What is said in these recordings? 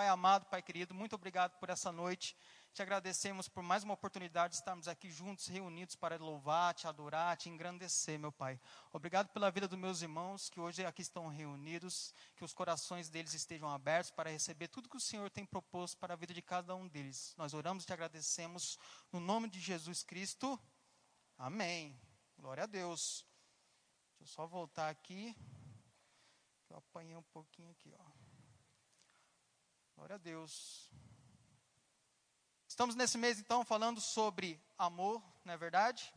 Pai amado, Pai querido, muito obrigado por essa noite. Te agradecemos por mais uma oportunidade de estarmos aqui juntos, reunidos para louvar, te adorar, te engrandecer, meu Pai. Obrigado pela vida dos meus irmãos que hoje aqui estão reunidos, que os corações deles estejam abertos para receber tudo que o Senhor tem proposto para a vida de cada um deles. Nós oramos e te agradecemos no nome de Jesus Cristo. Amém. Glória a Deus. Deixa eu só voltar aqui. Eu apanhei um pouquinho aqui, ó. Glória a Deus. Estamos nesse mês então falando sobre amor, não é verdade?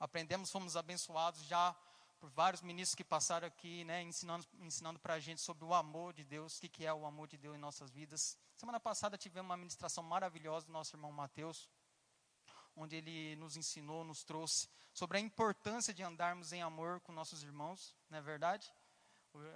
Aprendemos, fomos abençoados já por vários ministros que passaram aqui, né, ensinando, ensinando para a gente sobre o amor de Deus, o que, que é o amor de Deus em nossas vidas. Semana passada tivemos uma ministração maravilhosa do nosso irmão Mateus, onde ele nos ensinou, nos trouxe sobre a importância de andarmos em amor com nossos irmãos, não é verdade?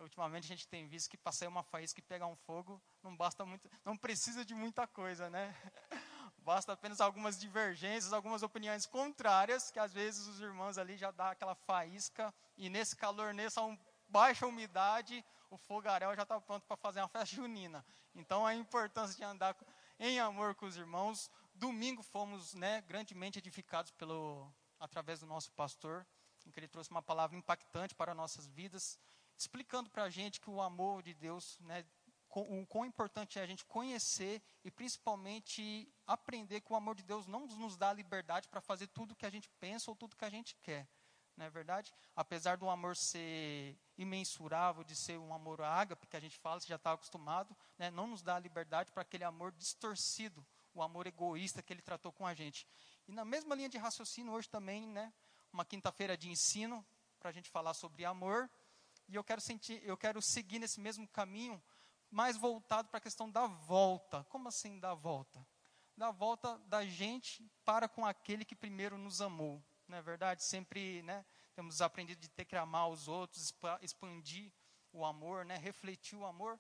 Ultimamente a gente tem visto que passar uma faísca e pegar um fogo não basta muito, não precisa de muita coisa, né? Basta apenas algumas divergências, algumas opiniões contrárias, que às vezes os irmãos ali já dá aquela faísca e nesse calor, nessa baixa umidade, o fogaréu já está pronto para fazer uma festa junina. Então a importância de andar em amor com os irmãos. Domingo fomos, né, grandemente edificados pelo através do nosso pastor, em que ele trouxe uma palavra impactante para nossas vidas explicando para a gente que o amor de Deus, né, o quão importante é a gente conhecer e principalmente aprender que o amor de Deus não nos dá liberdade para fazer tudo que a gente pensa ou tudo que a gente quer. Não é verdade? Apesar do amor ser imensurável, de ser um amor ágape, que a gente fala, você já está acostumado, né, não nos dá liberdade para aquele amor distorcido, o amor egoísta que ele tratou com a gente. E na mesma linha de raciocínio, hoje também, né, uma quinta-feira de ensino, para a gente falar sobre amor, e eu quero, sentir, eu quero seguir nesse mesmo caminho, mais voltado para a questão da volta. Como assim da volta? Da volta da gente para com aquele que primeiro nos amou. Não é verdade? Sempre né, temos aprendido de ter que amar os outros, expandir o amor, né, refletir o amor.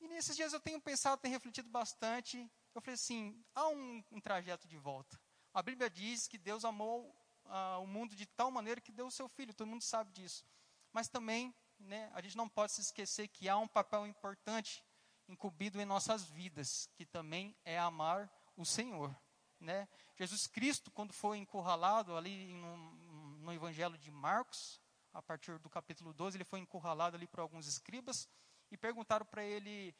E nesses dias eu tenho pensado, tenho refletido bastante. Eu falei assim: há um, um trajeto de volta. A Bíblia diz que Deus amou uh, o mundo de tal maneira que deu o seu filho, todo mundo sabe disso. Mas também né, a gente não pode se esquecer que há um papel importante incumbido em nossas vidas, que também é amar o Senhor. Né? Jesus Cristo, quando foi encurralado ali no, no Evangelho de Marcos, a partir do capítulo 12, ele foi encurralado ali por alguns escribas e perguntaram para ele,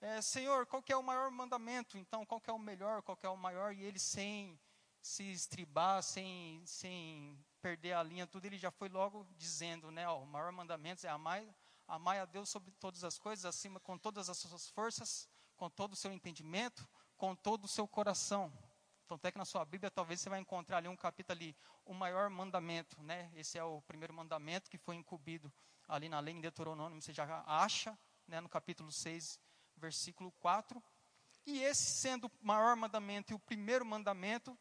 é, Senhor, qual é o maior mandamento? Então, qual é o melhor, qual é o maior? E ele sem se estribar, sem, sem perder a linha, tudo, ele já foi logo dizendo, né, ó, o maior mandamento é amar, amar a Deus sobre todas as coisas, acima com todas as suas forças, com todo o seu entendimento, com todo o seu coração. Então, até que na sua Bíblia, talvez você vai encontrar ali um capítulo ali, o maior mandamento, né? Esse é o primeiro mandamento que foi incumbido ali na lei em Deuteronômio, você já acha, né, no capítulo 6, versículo 4. E esse sendo o maior mandamento e o primeiro mandamento,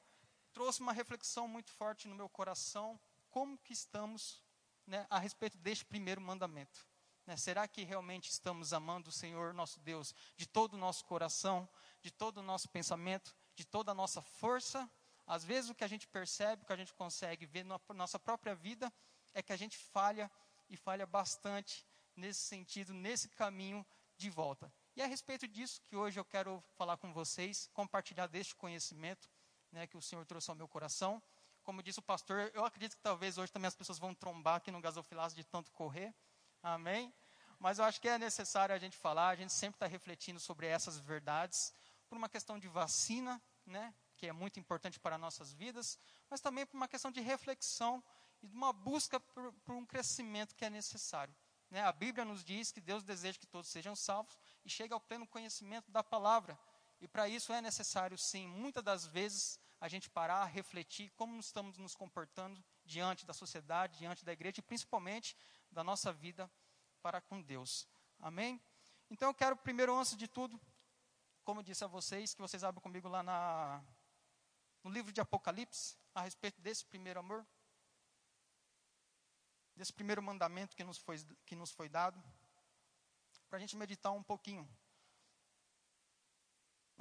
trouxe uma reflexão muito forte no meu coração, como que estamos né, a respeito deste primeiro mandamento. Né? Será que realmente estamos amando o Senhor nosso Deus de todo o nosso coração, de todo o nosso pensamento, de toda a nossa força? Às vezes o que a gente percebe, o que a gente consegue ver na nossa própria vida, é que a gente falha e falha bastante nesse sentido, nesse caminho de volta. E é a respeito disso que hoje eu quero falar com vocês, compartilhar deste conhecimento né, que o Senhor trouxe ao meu coração. Como disse o pastor, eu acredito que talvez hoje também as pessoas vão trombar aqui no gasofilaço de tanto correr. Amém? Mas eu acho que é necessário a gente falar, a gente sempre está refletindo sobre essas verdades, por uma questão de vacina, né, que é muito importante para nossas vidas, mas também por uma questão de reflexão e de uma busca por, por um crescimento que é necessário. Né? A Bíblia nos diz que Deus deseja que todos sejam salvos e chegue ao pleno conhecimento da palavra. E para isso é necessário, sim, muitas das vezes, a gente parar, refletir como estamos nos comportando diante da sociedade, diante da igreja e principalmente da nossa vida para com Deus. Amém? Então eu quero primeiro, antes de tudo, como disse a vocês, que vocês abram comigo lá na, no livro de Apocalipse, a respeito desse primeiro amor, desse primeiro mandamento que nos foi, que nos foi dado, para a gente meditar um pouquinho.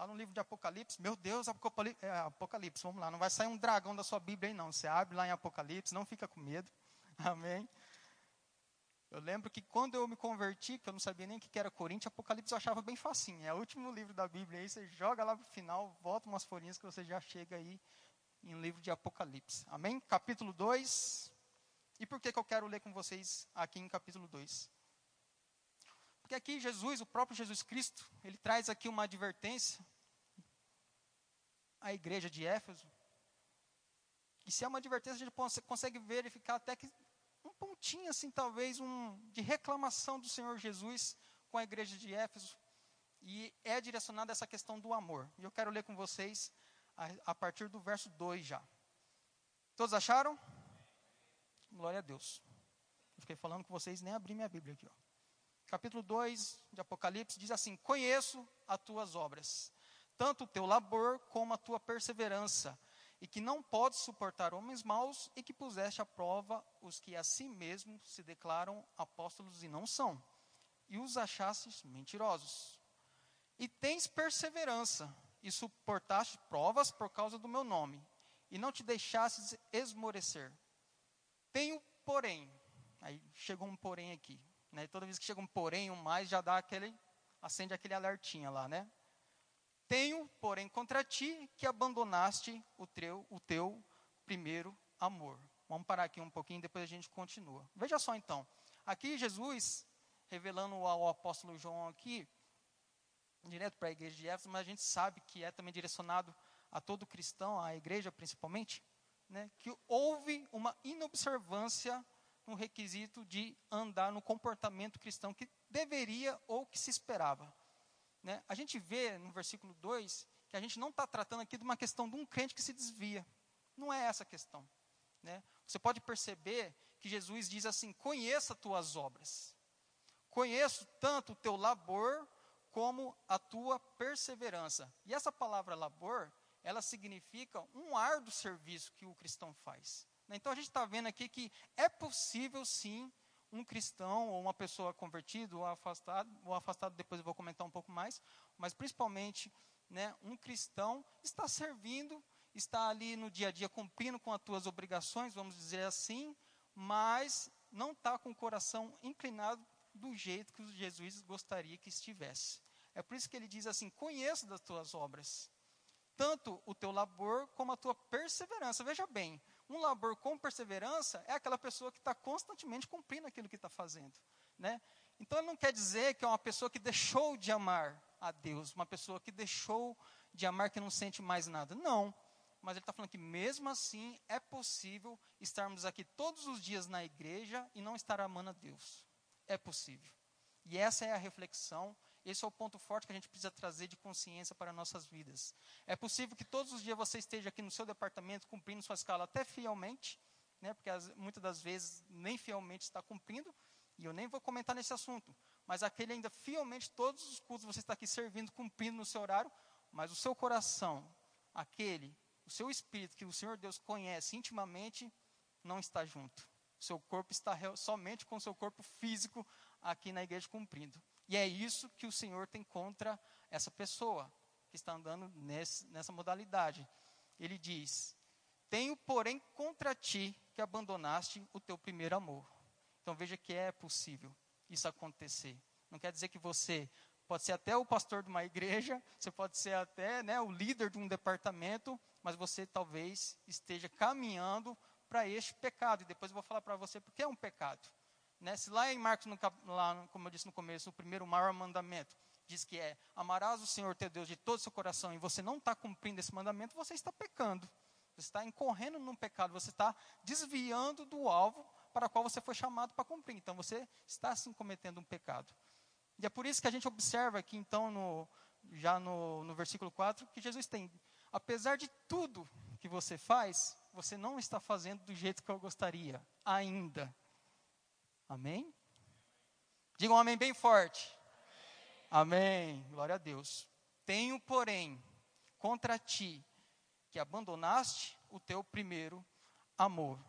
Lá no livro de Apocalipse, meu Deus, Apocalipse, é, Apocalipse, vamos lá, não vai sair um dragão da sua Bíblia aí não. Você abre lá em Apocalipse, não fica com medo. Amém. Eu lembro que quando eu me converti, que eu não sabia nem o que era Coríntios, Apocalipse eu achava bem facinho. É o último livro da Bíblia, aí você joga lá para o final, volta umas folhinhas que você já chega aí em livro de Apocalipse. Amém? Capítulo 2. E por que, que eu quero ler com vocês aqui em capítulo 2? Porque aqui Jesus, o próprio Jesus Cristo, ele traz aqui uma advertência à igreja de Éfeso. E se é uma advertência, a gente consegue verificar até que um pontinho, assim, talvez, um, de reclamação do Senhor Jesus com a igreja de Éfeso. E é direcionada essa questão do amor. E eu quero ler com vocês a, a partir do verso 2 já. Todos acharam? Glória a Deus. Eu fiquei falando com vocês, nem abri minha Bíblia aqui. Ó capítulo 2 de Apocalipse, diz assim: Conheço as tuas obras, tanto o teu labor como a tua perseverança, e que não podes suportar homens maus, e que puseste à prova os que a si mesmos se declaram apóstolos e não são, e os achastes mentirosos. E tens perseverança, e suportaste provas por causa do meu nome, e não te deixastes esmorecer. Tenho, porém, aí chegou um porém aqui, né? Toda vez que chega um porém, um mais, já dá aquele, acende aquele alertinha lá, né? Tenho, porém, contra ti que abandonaste o teu, o teu primeiro amor. Vamos parar aqui um pouquinho, depois a gente continua. Veja só então, aqui Jesus, revelando ao apóstolo João aqui, direto para a igreja de Éfeso, mas a gente sabe que é também direcionado a todo cristão, à igreja principalmente, né, que houve uma inobservância um requisito de andar no comportamento cristão que deveria ou que se esperava. Né? A gente vê no versículo 2 que a gente não está tratando aqui de uma questão de um crente que se desvia. Não é essa a questão. Né? Você pode perceber que Jesus diz assim: conheça tuas obras. Conheço tanto o teu labor como a tua perseverança. E essa palavra labor, ela significa um árduo serviço que o cristão faz. Né? Então a gente está vendo aqui que é possível sim um cristão ou uma pessoa convertida ou afastado, ou afastado depois eu vou comentar um pouco mais, mas principalmente né, um cristão está servindo, está ali no dia a dia cumprindo com as tuas obrigações, vamos dizer assim, mas não está com o coração inclinado do jeito que Jesus gostaria que estivesse. É por isso que ele diz assim: conheço das tuas obras, tanto o teu labor como a tua perseverança. Veja bem, um labor com perseverança é aquela pessoa que está constantemente cumprindo aquilo que está fazendo. Né? Então, não quer dizer que é uma pessoa que deixou de amar a Deus, uma pessoa que deixou de amar, que não sente mais nada. Não. Mas ele está falando que mesmo assim é possível estarmos aqui todos os dias na igreja e não estar amando a Deus. É possível. E essa é a reflexão esse é o ponto forte que a gente precisa trazer de consciência para nossas vidas. É possível que todos os dias você esteja aqui no seu departamento cumprindo sua escala até fielmente, né, porque as, muitas das vezes nem fielmente está cumprindo, e eu nem vou comentar nesse assunto, mas aquele ainda fielmente, todos os cultos você está aqui servindo, cumprindo no seu horário, mas o seu coração, aquele, o seu espírito que o Senhor Deus conhece intimamente, não está junto. O seu corpo está somente com o seu corpo físico aqui na igreja cumprindo. E é isso que o Senhor tem contra essa pessoa que está andando nesse, nessa modalidade. Ele diz: Tenho, porém, contra ti que abandonaste o teu primeiro amor. Então veja que é possível isso acontecer. Não quer dizer que você pode ser até o pastor de uma igreja, você pode ser até né, o líder de um departamento, mas você talvez esteja caminhando para este pecado. E depois eu vou falar para você porque é um pecado. Né? Se lá em Marcos, no, lá, como eu disse no começo, o primeiro maior mandamento diz que é amarás o Senhor teu Deus de todo o seu coração e você não está cumprindo esse mandamento, você está pecando. Você está incorrendo num pecado, você está desviando do alvo para o qual você foi chamado para cumprir. Então você está assim cometendo um pecado. E é por isso que a gente observa aqui, então, no, já no, no versículo 4, que Jesus tem, apesar de tudo que você faz, você não está fazendo do jeito que eu gostaria, ainda. Amém? Diga um amém bem forte. Amém. amém. Glória a Deus. Tenho, porém, contra ti que abandonaste o teu primeiro amor.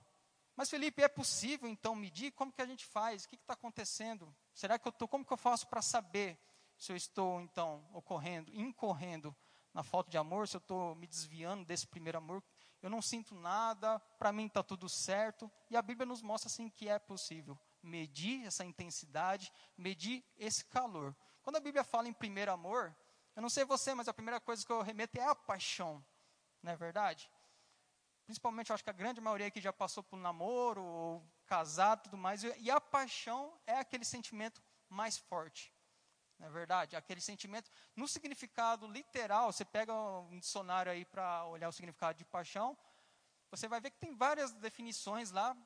Mas Felipe, é possível então medir? Como que a gente faz? O que está acontecendo? Será que eu estou? Como que eu faço para saber se eu estou então ocorrendo, incorrendo na falta de amor? Se eu estou me desviando desse primeiro amor? Eu não sinto nada. Para mim está tudo certo. E a Bíblia nos mostra assim que é possível medir essa intensidade, medir esse calor. Quando a Bíblia fala em primeiro amor, eu não sei você, mas a primeira coisa que eu remeto é a paixão, não é verdade? Principalmente, eu acho que a grande maioria aqui já passou por namoro, ou casado, tudo mais, e a paixão é aquele sentimento mais forte, não é verdade? Aquele sentimento, no significado literal, você pega um dicionário aí para olhar o significado de paixão, você vai ver que tem várias definições lá,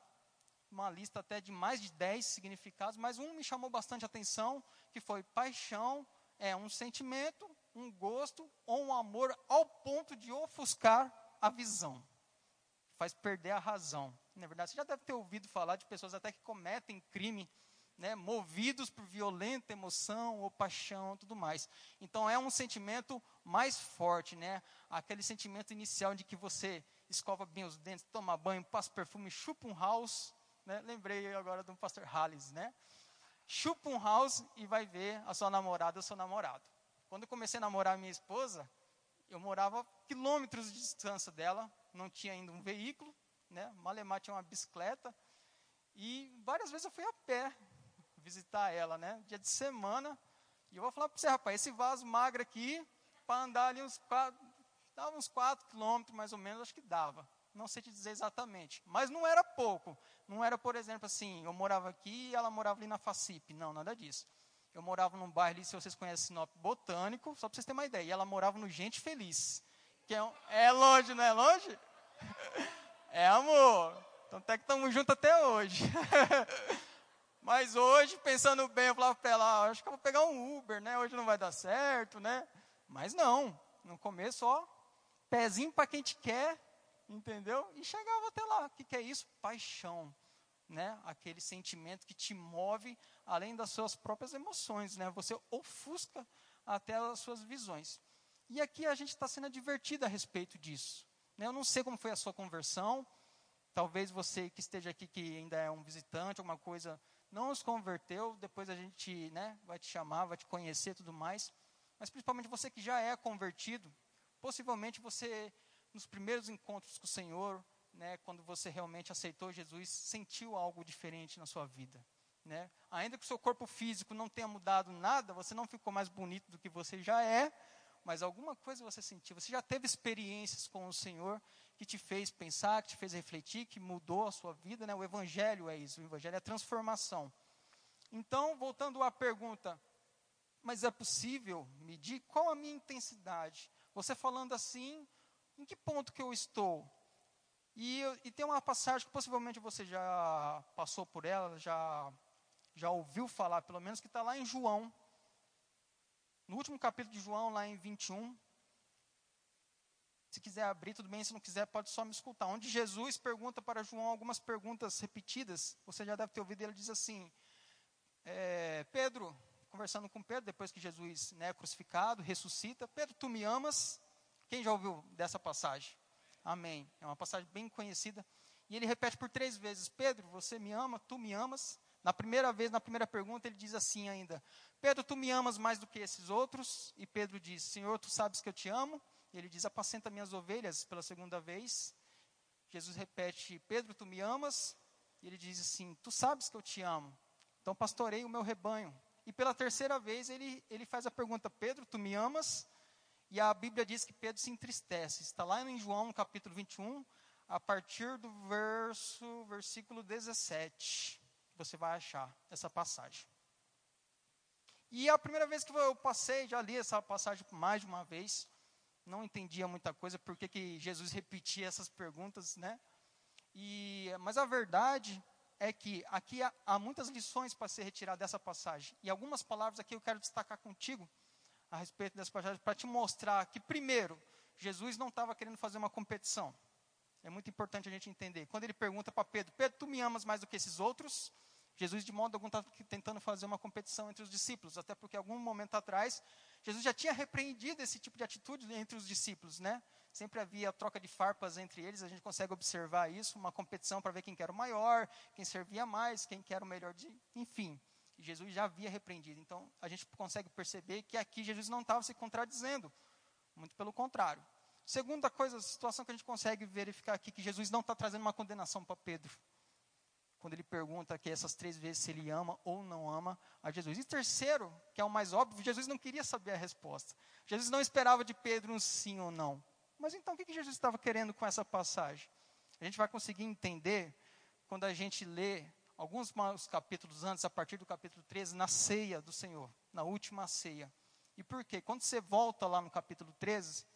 uma lista até de mais de 10 significados, mas um me chamou bastante atenção, que foi paixão é um sentimento, um gosto ou um amor ao ponto de ofuscar a visão. Faz perder a razão. Na verdade, você já deve ter ouvido falar de pessoas até que cometem crime, né, movidos por violenta emoção ou paixão, tudo mais. Então é um sentimento mais forte, né? Aquele sentimento inicial de que você escova bem os dentes, toma banho, passa perfume, chupa um house, né? Lembrei agora do pastor Halles, né? Chupa um house e vai ver a sua namorada ou seu namorado. Quando eu comecei a namorar minha esposa, eu morava quilômetros de distância dela, não tinha ainda um veículo, né? Malemar tinha uma bicicleta e várias vezes eu fui a pé visitar ela, né? Dia de semana. E eu vou falar para você, rapaz, esse vaso magro aqui, para andar ali uns quatro, dava uns 4 quilômetros mais ou menos, acho que dava. Não sei te dizer exatamente. Mas não era pouco. Não era, por exemplo, assim, eu morava aqui e ela morava ali na Facip. Não, nada disso. Eu morava num bairro ali, se vocês conhecem Sinop Botânico, só para vocês terem uma ideia. E ela morava no Gente Feliz. Que é, um, é longe, não é longe? É amor. Então até que estamos juntos até hoje. Mas hoje, pensando bem, eu falava para ela, ah, acho que eu vou pegar um Uber, né? Hoje não vai dar certo, né? Mas não. No começo, ó, pezinho para quem te quer, entendeu? E chegava até lá. O que, que é isso? Paixão, né? Aquele sentimento que te move além das suas próprias emoções, né? Você ofusca até as suas visões. E aqui a gente está sendo advertido a respeito disso. Né? Eu não sei como foi a sua conversão. Talvez você que esteja aqui, que ainda é um visitante, alguma coisa, não os converteu. Depois a gente né, vai te chamar, vai te conhecer tudo mais. Mas principalmente você que já é convertido, possivelmente você nos primeiros encontros com o Senhor, né, quando você realmente aceitou Jesus, sentiu algo diferente na sua vida. Né? Ainda que o seu corpo físico não tenha mudado nada, você não ficou mais bonito do que você já é, mas alguma coisa você sentiu. Você já teve experiências com o Senhor que te fez pensar, que te fez refletir, que mudou a sua vida. Né? O Evangelho é isso, o Evangelho é transformação. Então, voltando à pergunta, mas é possível medir qual a minha intensidade? Você falando assim, em que ponto que eu estou? E, e, tem uma passagem que possivelmente você já passou por ela, já, já ouviu falar, pelo menos, que está lá em João. No último capítulo de João, lá em 21. Se quiser abrir, tudo bem. Se não quiser, pode só me escutar. Onde Jesus pergunta para João algumas perguntas repetidas. Você já deve ter ouvido. Ele diz assim: é, Pedro, conversando com Pedro, depois que Jesus né, é crucificado, ressuscita: Pedro, tu me amas? Quem já ouviu dessa passagem? Amém. É uma passagem bem conhecida. E ele repete por três vezes: Pedro, você me ama? Tu me amas? Na primeira vez, na primeira pergunta, ele diz assim ainda: Pedro, tu me amas mais do que esses outros? E Pedro diz: Senhor, tu sabes que eu te amo. E ele diz: Apacenta minhas ovelhas pela segunda vez. Jesus repete: Pedro, tu me amas? E ele diz assim: Tu sabes que eu te amo. Então pastorei o meu rebanho. E pela terceira vez ele, ele faz a pergunta: Pedro, tu me amas? E a Bíblia diz que Pedro se entristece. Está lá em João, capítulo 21, a partir do verso, versículo 17. Você vai achar essa passagem. E a primeira vez que eu passei, já li essa passagem mais de uma vez, não entendia muita coisa, porque que Jesus repetia essas perguntas, né? E, mas a verdade é que aqui há, há muitas lições para ser retirada dessa passagem. E algumas palavras aqui eu quero destacar contigo, a respeito dessa passagem para te mostrar que, primeiro, Jesus não estava querendo fazer uma competição. É muito importante a gente entender. Quando ele pergunta para Pedro, Pedro, tu me amas mais do que esses outros? Jesus, de modo algum, estava tentando fazer uma competição entre os discípulos, até porque, algum momento atrás, Jesus já tinha repreendido esse tipo de atitude entre os discípulos, né? Sempre havia troca de farpas entre eles, a gente consegue observar isso, uma competição para ver quem era o maior, quem servia mais, quem era o melhor, de, enfim. Jesus já havia repreendido. Então, a gente consegue perceber que aqui Jesus não estava se contradizendo. Muito pelo contrário. Segunda coisa, a situação que a gente consegue verificar aqui, que Jesus não está trazendo uma condenação para Pedro. quando ele pergunta aqui essas três vezes se ele ama ou não ama a Jesus. E terceiro, que é o mais óbvio, Jesus não queria saber a resposta. Jesus não esperava de Pedro um sim ou não. Mas então o que Jesus estava querendo com essa passagem? A gente vai conseguir entender quando a gente lê alguns capítulos antes, a partir do capítulo 13, na ceia do Senhor, na última ceia. E por quê? Quando você volta lá no capítulo 13,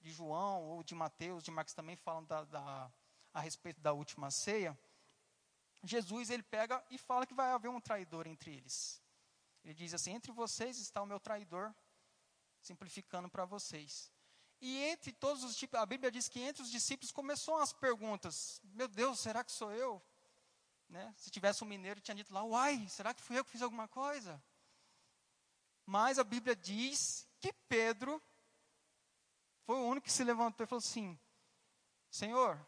de João ou de Mateus, de Marcos também falam da, da, a respeito da última ceia, Jesus ele pega e fala que vai haver um traidor entre eles. Ele diz assim: entre vocês está o meu traidor, simplificando para vocês. E entre todos os tipos, a Bíblia diz que entre os discípulos começou as perguntas: Meu Deus, será que sou eu? Né? Se tivesse um mineiro, tinha dito lá: Uai, será que fui eu que fiz alguma coisa? Mas a Bíblia diz que Pedro foi o único que se levantou e falou assim: Senhor,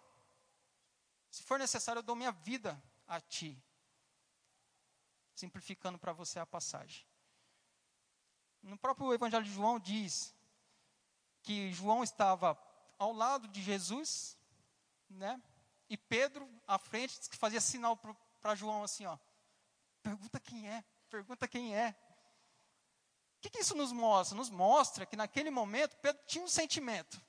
se for necessário, eu dou minha vida a ti. Simplificando para você a passagem. No próprio Evangelho de João diz que João estava ao lado de Jesus, né? E Pedro à frente que fazia sinal para João assim, ó. Pergunta quem é, pergunta quem é. O que, que isso nos mostra? Nos mostra que naquele momento Pedro tinha um sentimento,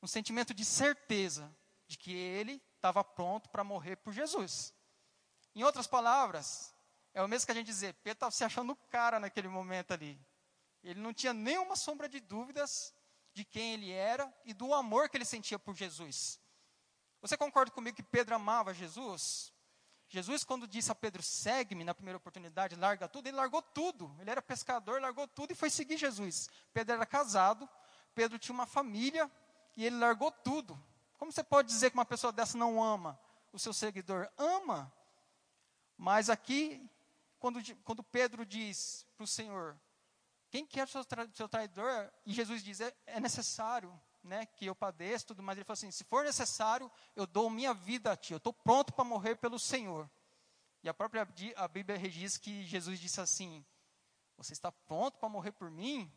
um sentimento de certeza de que ele estava pronto para morrer por Jesus. Em outras palavras, é o mesmo que a gente dizer, Pedro estava se achando o cara naquele momento ali. Ele não tinha nenhuma sombra de dúvidas de quem ele era e do amor que ele sentia por Jesus. Você concorda comigo que Pedro amava Jesus? Jesus, quando disse a Pedro, segue-me na primeira oportunidade, larga tudo, ele largou tudo. Ele era pescador, largou tudo e foi seguir Jesus. Pedro era casado, Pedro tinha uma família e ele largou tudo. Como você pode dizer que uma pessoa dessa não ama o seu seguidor? Ama. Mas aqui, quando, quando Pedro diz para o Senhor, quem quer o seu, seu traidor? E Jesus diz: é, é necessário né, que eu padeça tudo mais. Ele falou assim: se for necessário, eu dou minha vida a ti. Eu estou pronto para morrer pelo Senhor. E a própria a Bíblia diz que Jesus disse assim: Você está pronto para morrer por mim?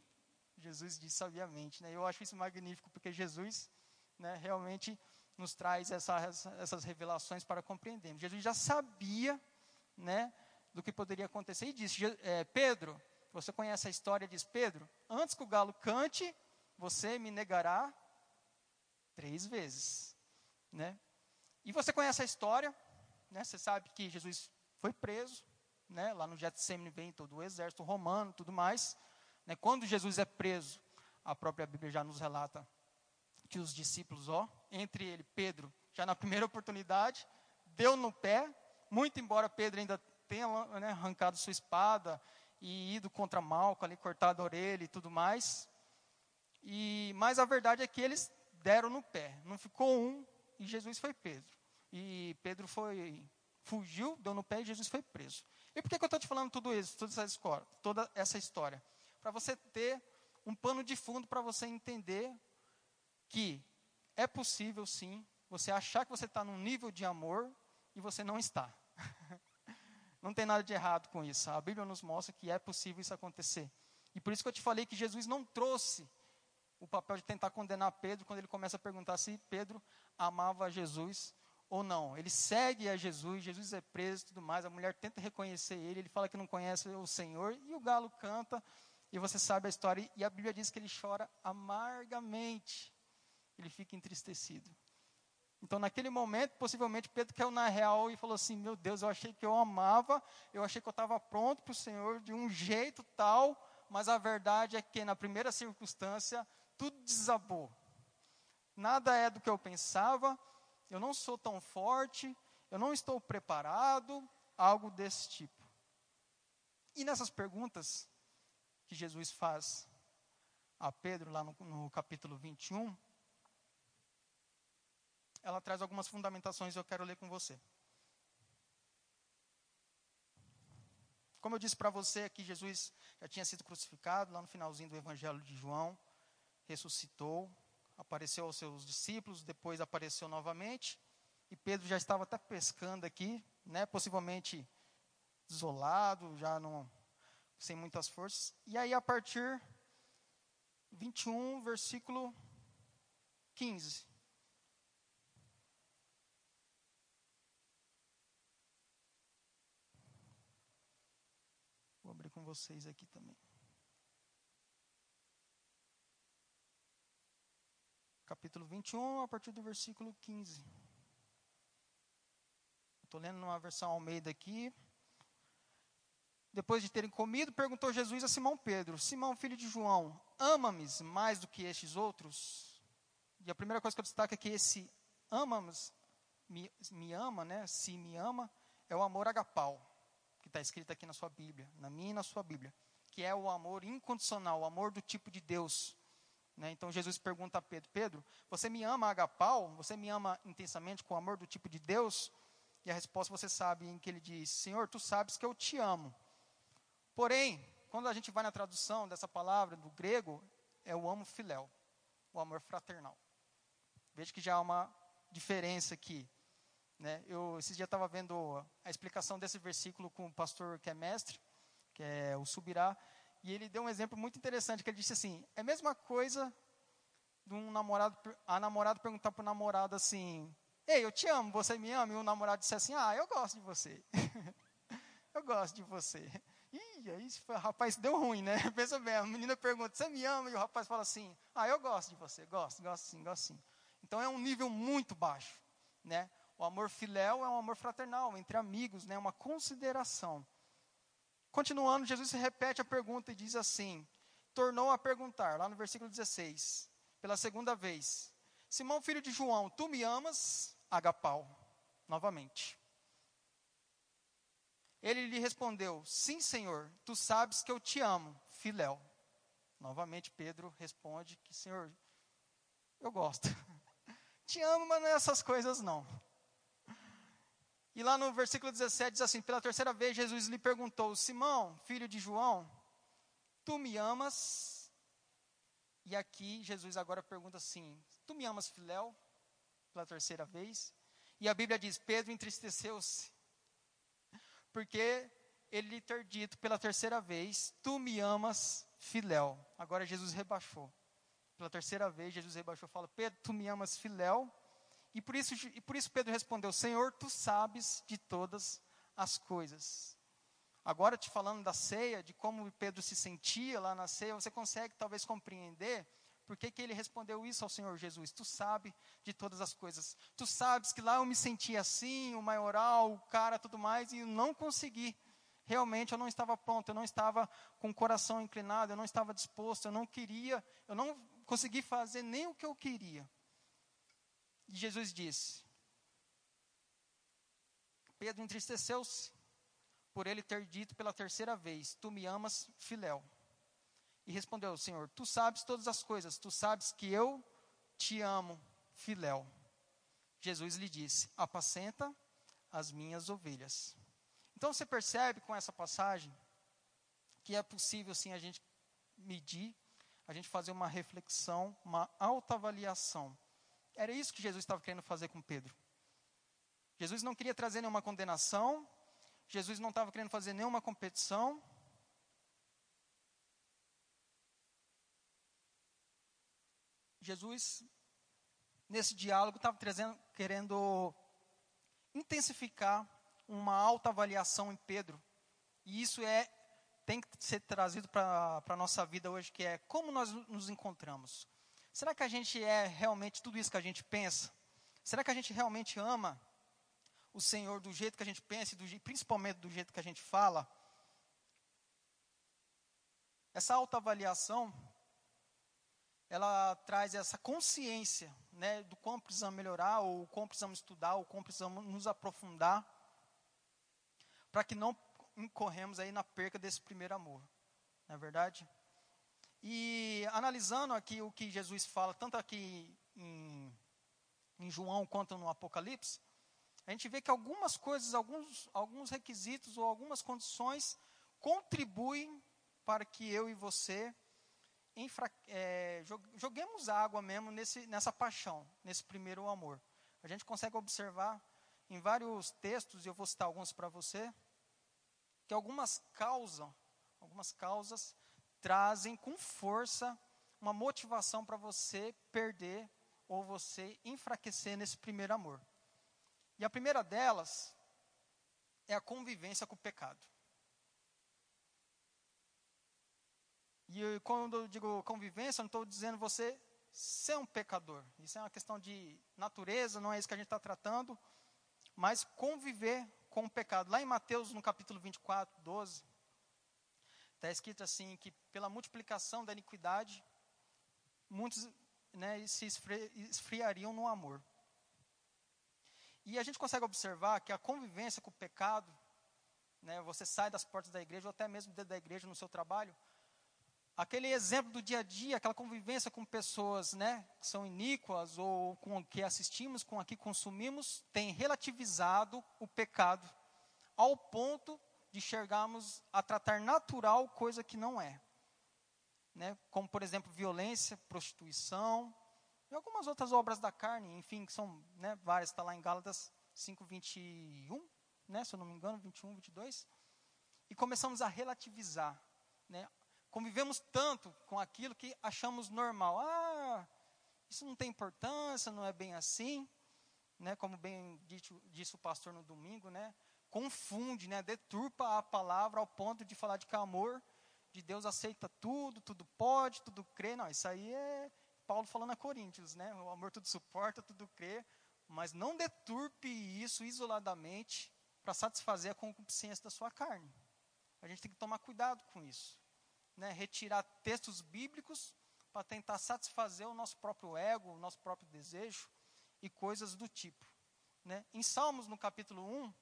Jesus disse sabiamente. Né? Eu acho isso magnífico, porque Jesus né, realmente nos traz essa, essas revelações para compreendermos. Jesus já sabia né, do que poderia acontecer e disse: é, Pedro, você conhece a história, diz Pedro, antes que o galo cante, você me negará três vezes, né? E você conhece a história, né? Você sabe que Jesus foi preso, né? Lá no Getsemane vem todo o exército romano, tudo mais. Né? Quando Jesus é preso, a própria Bíblia já nos relata que os discípulos, ó, entre ele Pedro, já na primeira oportunidade, deu no pé, muito embora Pedro ainda tenha né, arrancado sua espada e ido contra Malco, ali cortado a orelha e tudo mais. E, mas a verdade é que eles deram no pé. Não ficou um e Jesus foi Pedro. E Pedro foi fugiu, deu no pé e Jesus foi preso. E por que, que eu estou te falando tudo isso, toda essa história? Toda essa história? Para você ter um pano de fundo para você entender que é possível sim você achar que você está num nível de amor e você não está. Não tem nada de errado com isso. A Bíblia nos mostra que é possível isso acontecer. E por isso que eu te falei que Jesus não trouxe o papel de tentar condenar Pedro quando ele começa a perguntar se Pedro amava Jesus ou não. Ele segue a Jesus, Jesus é preso e tudo mais. A mulher tenta reconhecer ele, ele fala que não conhece o Senhor e o galo canta. E você sabe a história. E a Bíblia diz que ele chora amargamente. Ele fica entristecido. Então, naquele momento, possivelmente Pedro caiu na real e falou assim: Meu Deus, eu achei que eu amava, eu achei que eu estava pronto para o Senhor de um jeito tal, mas a verdade é que na primeira circunstância, tudo desabou. Nada é do que eu pensava, eu não sou tão forte, eu não estou preparado, algo desse tipo. E nessas perguntas que Jesus faz a Pedro, lá no, no capítulo 21, ela traz algumas fundamentações e eu quero ler com você. Como eu disse para você que Jesus já tinha sido crucificado lá no finalzinho do Evangelho de João, ressuscitou, apareceu aos seus discípulos, depois apareceu novamente, e Pedro já estava até pescando aqui, né, possivelmente desolado, já não sem muitas forças. E aí a partir 21, versículo 15. Vou abrir com vocês aqui também. Capítulo 21, a partir do versículo 15. Estou lendo numa versão Almeida aqui. Depois de terem comido, perguntou Jesus a Simão Pedro: Simão, filho de João, ama-me mais do que estes outros? E a primeira coisa que eu destaco é que esse ama-me, me, ama, né? Se me ama, é o amor agapau, que está escrito aqui na sua Bíblia, na minha e na sua Bíblia, que é o amor incondicional, o amor do tipo de Deus. Né? Então Jesus pergunta a Pedro: Pedro, você me ama agapau? Você me ama intensamente com o amor do tipo de Deus? E a resposta você sabe em que ele diz: Senhor, tu sabes que eu te amo. Porém, quando a gente vai na tradução dessa palavra do grego, é o amo filéu, o amor fraternal. Veja que já há uma diferença aqui. Né? Eu esses dias estava vendo a explicação desse versículo com o pastor que é mestre, que é o Subirá, e ele deu um exemplo muito interessante, que ele disse assim, é a mesma coisa de um namorado, a namorada perguntar para o namorado assim, ei, eu te amo, você me ama? E o namorado disse assim, ah, eu gosto de você. eu gosto de você. Ih, aí, rapaz, deu ruim, né? Pensa bem, a menina pergunta, você me ama? E o rapaz fala assim, ah, eu gosto de você, gosto, gosto sim, gosto sim. Então é um nível muito baixo, né? O amor filéu é um amor fraternal, entre amigos, né? Uma consideração. Continuando, Jesus repete a pergunta e diz assim, tornou a perguntar, lá no versículo 16, pela segunda vez, Simão, filho de João, tu me amas? Agapau, novamente. Ele lhe respondeu: Sim, Senhor, tu sabes que eu te amo, filéu. Novamente Pedro responde que, Senhor, eu gosto. te amo, mas não é essas coisas não. E lá no versículo 17 diz assim: Pela terceira vez Jesus lhe perguntou: Simão, filho de João, tu me amas? E aqui Jesus agora pergunta assim: Tu me amas, filéu? Pela terceira vez. E a Bíblia diz: Pedro entristeceu-se porque ele lhe ter dito pela terceira vez: Tu me amas, filéu. Agora Jesus rebaixou. Pela terceira vez, Jesus rebaixou e fala: Pedro, tu me amas, filéu. E por, isso, e por isso Pedro respondeu: Senhor, tu sabes de todas as coisas. Agora, te falando da ceia, de como Pedro se sentia lá na ceia, você consegue talvez compreender por que, que ele respondeu isso ao Senhor Jesus? Tu sabe de todas as coisas. Tu sabes que lá eu me sentia assim, o maioral, o cara, tudo mais, e eu não consegui. Realmente eu não estava pronto, eu não estava com o coração inclinado, eu não estava disposto, eu não queria, eu não consegui fazer nem o que eu queria. Jesus disse: Pedro entristeceu-se por ele ter dito pela terceira vez: Tu me amas, filéu. E respondeu: Senhor, tu sabes todas as coisas, tu sabes que eu te amo, filéu. Jesus lhe disse: Apacenta as minhas ovelhas. Então você percebe com essa passagem que é possível sim a gente medir, a gente fazer uma reflexão, uma autoavaliação. Era isso que Jesus estava querendo fazer com Pedro. Jesus não queria trazer nenhuma condenação, Jesus não estava querendo fazer nenhuma competição, Jesus, nesse diálogo, estava querendo intensificar uma alta avaliação em Pedro. E isso é tem que ser trazido para a nossa vida hoje, que é como nós nos encontramos. Será que a gente é realmente tudo isso que a gente pensa? Será que a gente realmente ama o Senhor do jeito que a gente pensa e do, principalmente do jeito que a gente fala? Essa autoavaliação ela traz essa consciência né, do quão precisamos melhorar, ou quão precisamos estudar, ou quão precisamos nos aprofundar, para que não incorremos aí na perca desse primeiro amor. Não é verdade? E analisando aqui o que Jesus fala, tanto aqui em, em João quanto no Apocalipse, a gente vê que algumas coisas, alguns, alguns requisitos ou algumas condições contribuem para que eu e você infra, é, joguemos água mesmo nesse, nessa paixão, nesse primeiro amor. A gente consegue observar em vários textos, e eu vou citar alguns para você, que algumas causas, algumas causas trazem com força uma motivação para você perder ou você enfraquecer nesse primeiro amor. E a primeira delas é a convivência com o pecado. E quando eu digo convivência, não estou dizendo você ser um pecador. Isso é uma questão de natureza, não é isso que a gente está tratando. Mas conviver com o pecado. Lá em Mateus, no capítulo 24, 12, está escrito assim: que pela multiplicação da iniquidade, muitos né, se esfriariam no amor. E a gente consegue observar que a convivência com o pecado, né, você sai das portas da igreja, ou até mesmo dentro da igreja, no seu trabalho, aquele exemplo do dia a dia, aquela convivência com pessoas né, que são iníquas ou com o que assistimos, com o que consumimos, tem relativizado o pecado ao ponto de enxergarmos a tratar natural coisa que não é. Né, como, por exemplo, violência, prostituição, e algumas outras obras da carne, enfim, que são né, várias, está lá em Gálatas 5, 21, né, se eu não me engano, 21, 22. E começamos a relativizar. Né, convivemos tanto com aquilo que achamos normal. Ah, isso não tem importância, não é bem assim. Né, como bem disse, disse o pastor no domingo, né, confunde, né, deturpa a palavra ao ponto de falar de que amor de Deus aceita tudo, tudo pode, tudo crê. Não, isso aí é Paulo falando a Coríntios, né? O amor tudo suporta, tudo crê, mas não deturpe isso isoladamente para satisfazer a concupiscência da sua carne. A gente tem que tomar cuidado com isso. Né? Retirar textos bíblicos para tentar satisfazer o nosso próprio ego, o nosso próprio desejo e coisas do tipo. Né? Em Salmos, no capítulo 1,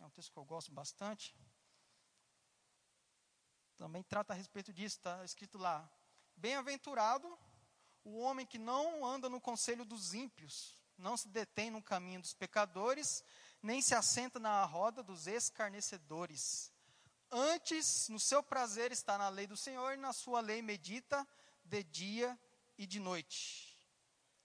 é um texto que eu gosto bastante, também trata a respeito disso, está escrito lá: Bem-aventurado o homem que não anda no conselho dos ímpios, não se detém no caminho dos pecadores, nem se assenta na roda dos escarnecedores. Antes, no seu prazer está na lei do Senhor, e na sua lei medita de dia e de noite.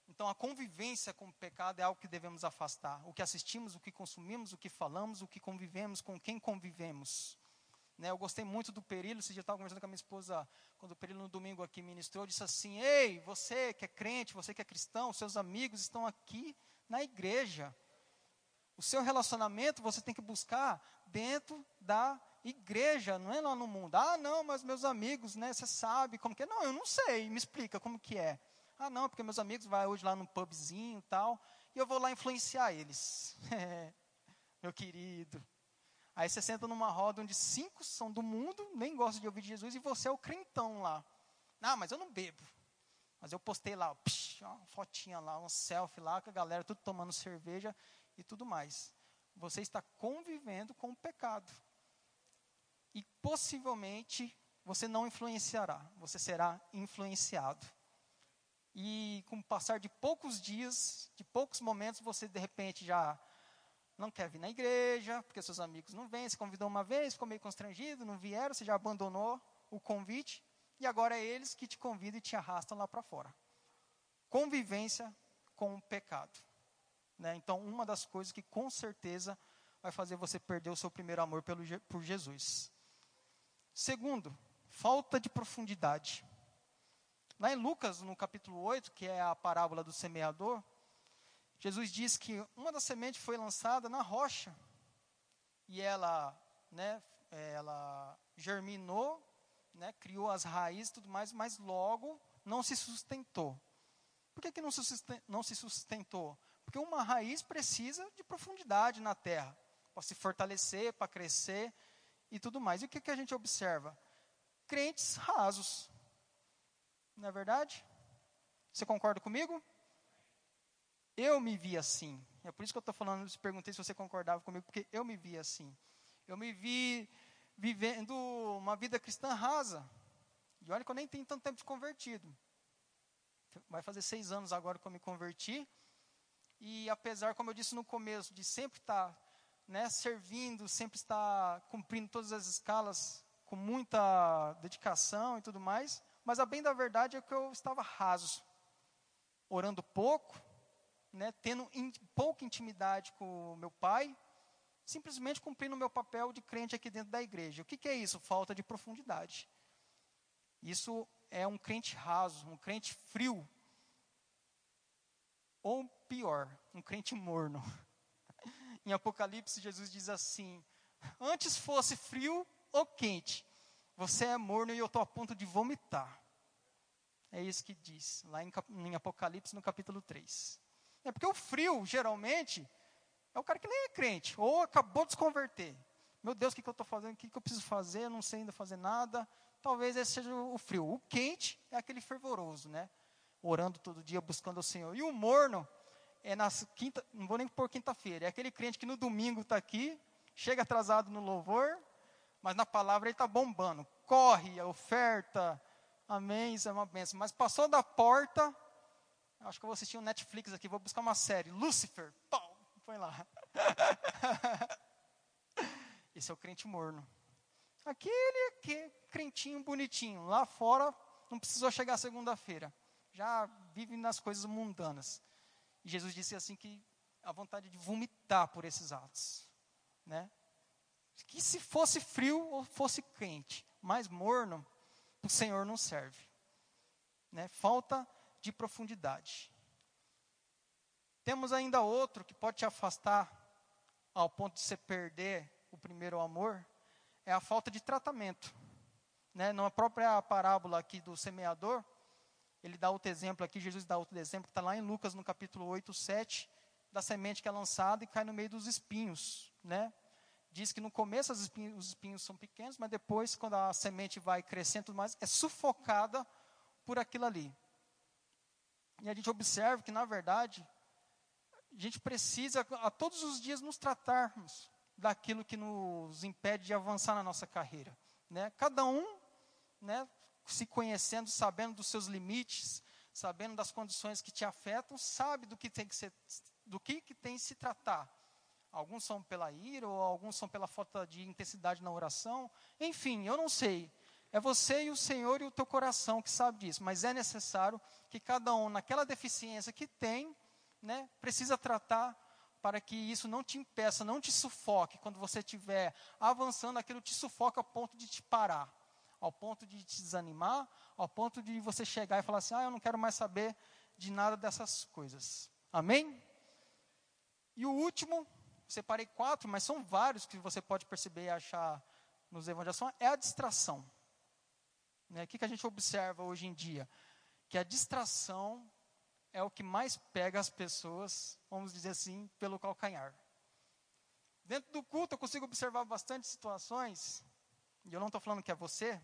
Então, a convivência com o pecado é algo que devemos afastar. O que assistimos, o que consumimos, o que falamos, o que convivemos, com quem convivemos. Né, eu gostei muito do Perilo, dia eu estava conversando com a minha esposa, quando o Perilo no domingo aqui ministrou, disse assim, ei, você que é crente, você que é cristão, seus amigos estão aqui na igreja. O seu relacionamento você tem que buscar dentro da igreja, não é lá no mundo. Ah, não, mas meus amigos, né, você sabe como que é. Não, eu não sei, me explica como que é. Ah, não, porque meus amigos vão hoje lá num pubzinho e tal, e eu vou lá influenciar eles. meu querido, Aí você senta numa roda onde cinco são do mundo, nem gostam de ouvir de Jesus, e você é o crentão lá. Ah, mas eu não bebo. Mas eu postei lá, psh, uma fotinha lá, um selfie lá, com a galera tudo tomando cerveja e tudo mais. Você está convivendo com o pecado. E possivelmente você não influenciará, você será influenciado. E com o passar de poucos dias, de poucos momentos, você de repente já não quer vir na igreja, porque seus amigos não vêm, você convidou uma vez, ficou meio constrangido, não vieram, você já abandonou o convite, e agora é eles que te convidam e te arrastam lá para fora. Convivência com o pecado. Né? Então, uma das coisas que com certeza vai fazer você perder o seu primeiro amor pelo, por Jesus. Segundo, falta de profundidade. Lá em Lucas, no capítulo 8, que é a parábola do semeador, Jesus diz que uma das sementes foi lançada na rocha e ela, né, ela germinou, né, criou as raízes e tudo mais, mas logo não se sustentou. Por que, que não, se não se sustentou? Porque uma raiz precisa de profundidade na terra, para se fortalecer, para crescer e tudo mais. E o que, que a gente observa? Crentes rasos. Não é verdade? Você concorda comigo? Eu me vi assim. É por isso que eu estou falando, perguntei se você concordava comigo, porque eu me vi assim. Eu me vi vivendo uma vida cristã rasa. E olha que eu nem tenho tanto tempo de convertido. Vai fazer seis anos agora que eu me converti. E apesar, como eu disse no começo, de sempre estar né, servindo, sempre estar cumprindo todas as escalas com muita dedicação e tudo mais, mas a bem da verdade é que eu estava raso, orando pouco, né, tendo in, pouca intimidade com o meu pai, simplesmente cumprindo o meu papel de crente aqui dentro da igreja. O que, que é isso? Falta de profundidade. Isso é um crente raso, um crente frio. Ou pior, um crente morno. em Apocalipse, Jesus diz assim: Antes fosse frio ou quente, você é morno e eu estou a ponto de vomitar. É isso que diz, lá em, em, Apocalipse, no capítulo 3. É porque o frio, geralmente, é o cara que nem é crente, ou acabou de se converter. Meu Deus, o que, que eu estou fazendo? O que, que eu preciso fazer? Eu não sei ainda fazer nada. Talvez esse seja o frio. O quente é aquele fervoroso, né? Orando todo dia, buscando o Senhor. E o morno é nas quinta, não vou nem por quinta-feira, é aquele crente que no domingo está aqui, chega atrasado no louvor, mas na palavra ele está bombando. Corre, oferta, amém, isso é uma benção. Mas passou da porta, acho que eu vou assistir um Netflix aqui, vou buscar uma série, Lucifer, pau, põe lá. Esse é o crente morno. Aquele que crentinho bonitinho, lá fora não precisou chegar segunda-feira, já vive nas coisas mundanas. E Jesus disse assim que a vontade de vomitar por esses atos, né? Que se fosse frio ou fosse quente, mais morno, o Senhor não serve, né? Falta de profundidade. Temos ainda outro que pode te afastar ao ponto de você perder o primeiro amor, é a falta de tratamento. Né? Na própria parábola aqui do semeador, ele dá outro exemplo aqui, Jesus dá outro exemplo, está lá em Lucas, no capítulo 8, 7, da semente que é lançada e cai no meio dos espinhos, né? Diz que no começo espinhos, os espinhos são pequenos, mas depois, quando a semente vai crescendo mais, é sufocada por aquilo ali. E a gente observa que, na verdade, a gente precisa a todos os dias nos tratarmos daquilo que nos impede de avançar na nossa carreira. Né? Cada um né, se conhecendo, sabendo dos seus limites, sabendo das condições que te afetam, sabe do que tem que ser, do que, que tem que se tratar. Alguns são pela ira, ou alguns são pela falta de intensidade na oração. Enfim, eu não sei. É você e o Senhor e o teu coração que sabe disso. Mas é necessário que cada um, naquela deficiência que tem, né, precisa tratar para que isso não te impeça, não te sufoque. Quando você estiver avançando, aquilo te sufoca a ponto de te parar ao ponto de te desanimar, ao ponto de você chegar e falar assim: ah, eu não quero mais saber de nada dessas coisas. Amém? E o último, separei quatro, mas são vários que você pode perceber e achar nos evangelhos, é a distração. Né? O que, que a gente observa hoje em dia? Que a distração é o que mais pega as pessoas, vamos dizer assim, pelo calcanhar. Dentro do culto eu consigo observar bastante situações, e eu não estou falando que é você,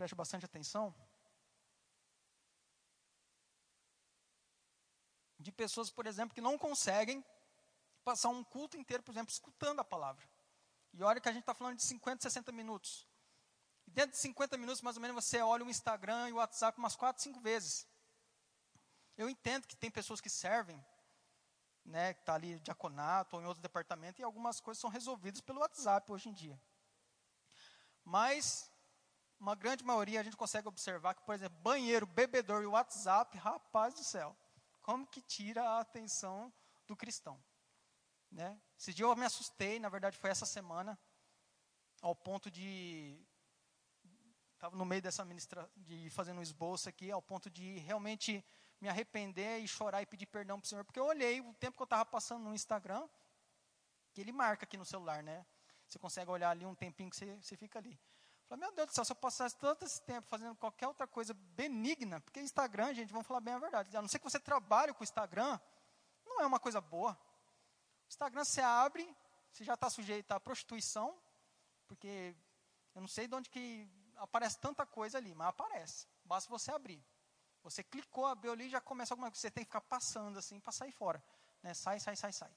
Preste bastante atenção. De pessoas, por exemplo, que não conseguem passar um culto inteiro, por exemplo, escutando a palavra. E olha que a gente está falando de 50, 60 minutos. E dentro de 50 minutos, mais ou menos, você olha o Instagram e o WhatsApp umas 4, 5 vezes. Eu entendo que tem pessoas que servem, né, que está ali diaconato ou em outro departamento, e algumas coisas são resolvidas pelo WhatsApp hoje em dia. Mas uma grande maioria a gente consegue observar que, por exemplo, banheiro, bebedor e WhatsApp, rapaz do céu, como que tira a atenção do cristão? Né? Esse dia eu me assustei, na verdade foi essa semana, ao ponto de estava no meio dessa ministra, de fazendo um esboço aqui, ao ponto de realmente me arrepender e chorar e pedir perdão para o Senhor, porque eu olhei o tempo que eu estava passando no Instagram, que ele marca aqui no celular, né? Você consegue olhar ali um tempinho que você, você fica ali. Falei, meu Deus do céu, se eu passasse todo esse tempo fazendo qualquer outra coisa benigna, porque Instagram, gente, vamos falar bem a verdade, a não ser que você trabalhe com o Instagram, não é uma coisa boa. Instagram você abre, você já está sujeito à prostituição, porque eu não sei de onde que aparece tanta coisa ali, mas aparece. Basta você abrir. Você clicou, abriu ali, já começa alguma coisa. Você tem que ficar passando assim para sair fora. Né? Sai, sai, sai, sai.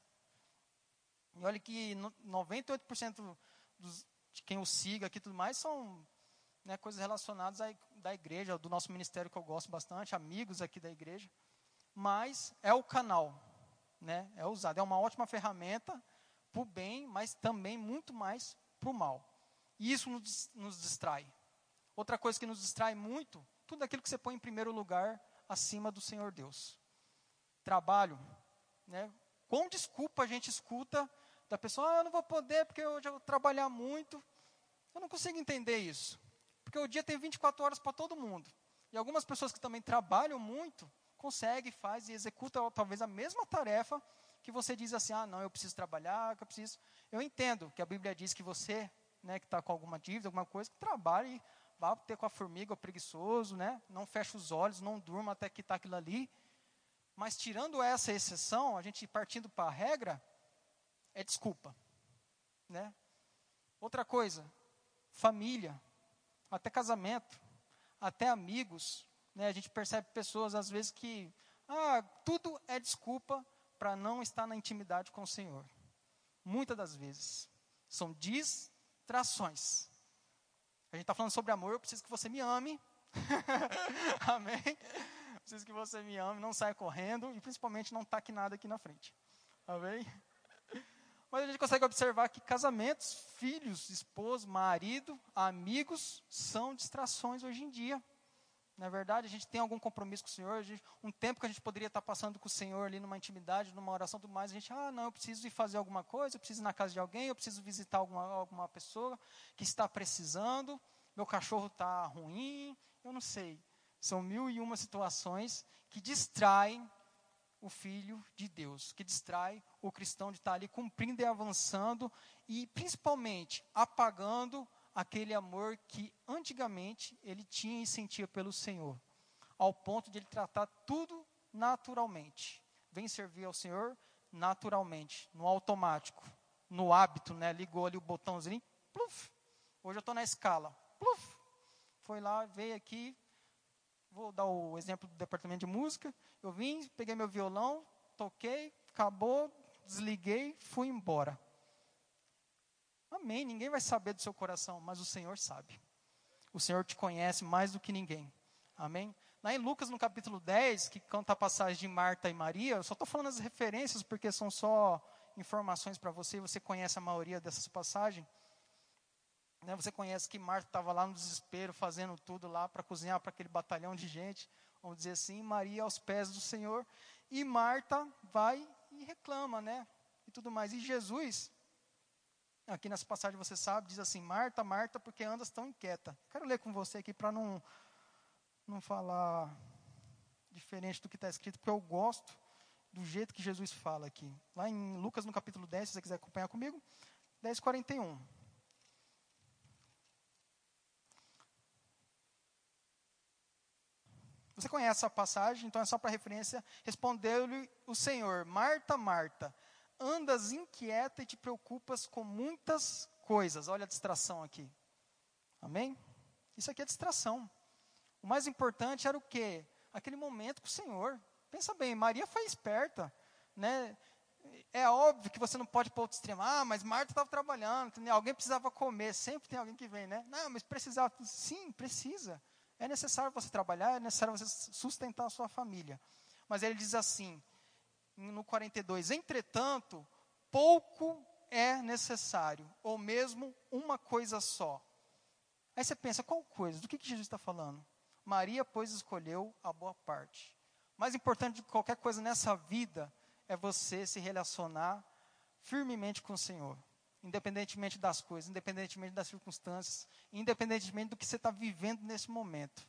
E olha que 98% dos, de quem o siga aqui tudo mais, são né, coisas relacionadas à, da igreja, do nosso ministério que eu gosto bastante, amigos aqui da igreja. Mas é o canal, né, é usado. É uma ótima ferramenta para o bem, mas também muito mais para o mal. E isso nos, nos distrai. Outra coisa que nos distrai muito, tudo aquilo que você põe em primeiro lugar acima do Senhor Deus. Trabalho, né? Com desculpa a gente escuta da pessoa, ah, eu não vou poder porque eu já vou trabalhar muito. Eu não consigo entender isso. Porque o dia tem 24 horas para todo mundo. E algumas pessoas que também trabalham muito, conseguem, faz e executam talvez a mesma tarefa que você diz assim, ah, não, eu preciso trabalhar, eu preciso. Eu entendo que a Bíblia diz que você né, que está com alguma dívida, alguma coisa, que trabalhe, vá ter com a formiga, o preguiçoso, né, não feche os olhos, não durma até que está aquilo ali. Mas tirando essa exceção, a gente partindo para a regra, é desculpa. Né? Outra coisa, família, até casamento, até amigos. Né? A gente percebe pessoas, às vezes, que ah, tudo é desculpa para não estar na intimidade com o Senhor. Muitas das vezes. São distrações. A gente está falando sobre amor, eu preciso que você me ame. Amém? Preciso que você me ame, não saia correndo e principalmente não taque nada aqui na frente. Amém? Mas a gente consegue observar que casamentos, filhos, esposo, marido, amigos, são distrações hoje em dia. Na é verdade, a gente tem algum compromisso com o Senhor, gente, um tempo que a gente poderia estar passando com o Senhor ali numa intimidade, numa oração, tudo mais, a gente, ah, não, eu preciso ir fazer alguma coisa, eu preciso ir na casa de alguém, eu preciso visitar alguma, alguma pessoa que está precisando, meu cachorro está ruim, eu não sei. São mil e uma situações que distraem o Filho de Deus, que distrai o cristão de estar ali cumprindo e avançando e principalmente apagando aquele amor que antigamente ele tinha e sentia pelo Senhor, ao ponto de ele tratar tudo naturalmente. Vem servir ao Senhor naturalmente, no automático, no hábito, né? Ligou ali o botãozinho, pluf. Hoje eu estou na escala, pluf. Foi lá, veio aqui, Vou dar o exemplo do departamento de música. Eu vim, peguei meu violão, toquei, acabou, desliguei, fui embora. Amém. Ninguém vai saber do seu coração, mas o Senhor sabe. O Senhor te conhece mais do que ninguém. Amém? Lá em Lucas, no capítulo 10, que conta a passagem de Marta e Maria, eu só estou falando as referências porque são só informações para você, você conhece a maioria dessas passagens. Né, você conhece que Marta estava lá no desespero, fazendo tudo lá para cozinhar para aquele batalhão de gente, vamos dizer assim, Maria aos pés do Senhor, e Marta vai e reclama, né? E tudo mais. E Jesus, aqui nessa passagem você sabe, diz assim: Marta, Marta, porque andas tão inquieta. Quero ler com você aqui para não, não falar diferente do que está escrito, porque eu gosto do jeito que Jesus fala aqui. Lá em Lucas, no capítulo 10, se você quiser acompanhar comigo, 10, 41. Você conhece essa passagem, então é só para referência. Respondeu-lhe o Senhor: Marta, Marta, andas inquieta e te preocupas com muitas coisas. Olha a distração aqui. Amém? Isso aqui é distração. O mais importante era o quê? Aquele momento com o Senhor. Pensa bem, Maria foi esperta, né? É óbvio que você não pode pôr outro extremo. Ah, mas Marta estava trabalhando, alguém precisava comer. Sempre tem alguém que vem, né? Não, mas precisava. Sim, precisa. É necessário você trabalhar, é necessário você sustentar a sua família. Mas ele diz assim, no 42, entretanto, pouco é necessário, ou mesmo uma coisa só. Aí você pensa, qual coisa? Do que, que Jesus está falando? Maria, pois, escolheu a boa parte. Mais importante de qualquer coisa nessa vida é você se relacionar firmemente com o Senhor independentemente das coisas, independentemente das circunstâncias, independentemente do que você está vivendo nesse momento.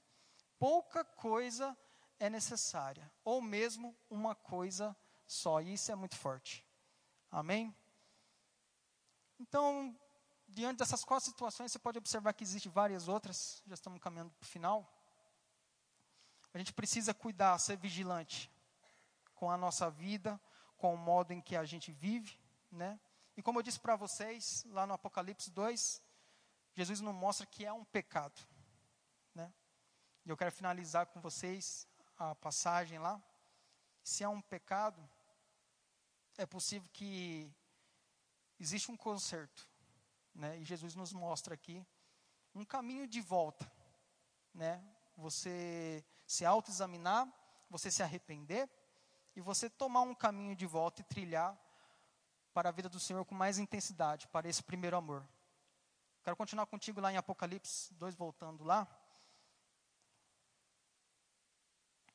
Pouca coisa é necessária, ou mesmo uma coisa só, e isso é muito forte. Amém? Então, diante dessas quatro situações, você pode observar que existem várias outras, já estamos caminhando para o final. A gente precisa cuidar, ser vigilante com a nossa vida, com o modo em que a gente vive, né? E como eu disse para vocês, lá no Apocalipse 2, Jesus nos mostra que é um pecado. Né? E eu quero finalizar com vocês a passagem lá. Se é um pecado, é possível que existe um conserto. Né? E Jesus nos mostra aqui um caminho de volta. Né? Você se autoexaminar, você se arrepender e você tomar um caminho de volta e trilhar para a vida do Senhor com mais intensidade, para esse primeiro amor. Quero continuar contigo lá em Apocalipse 2, voltando lá.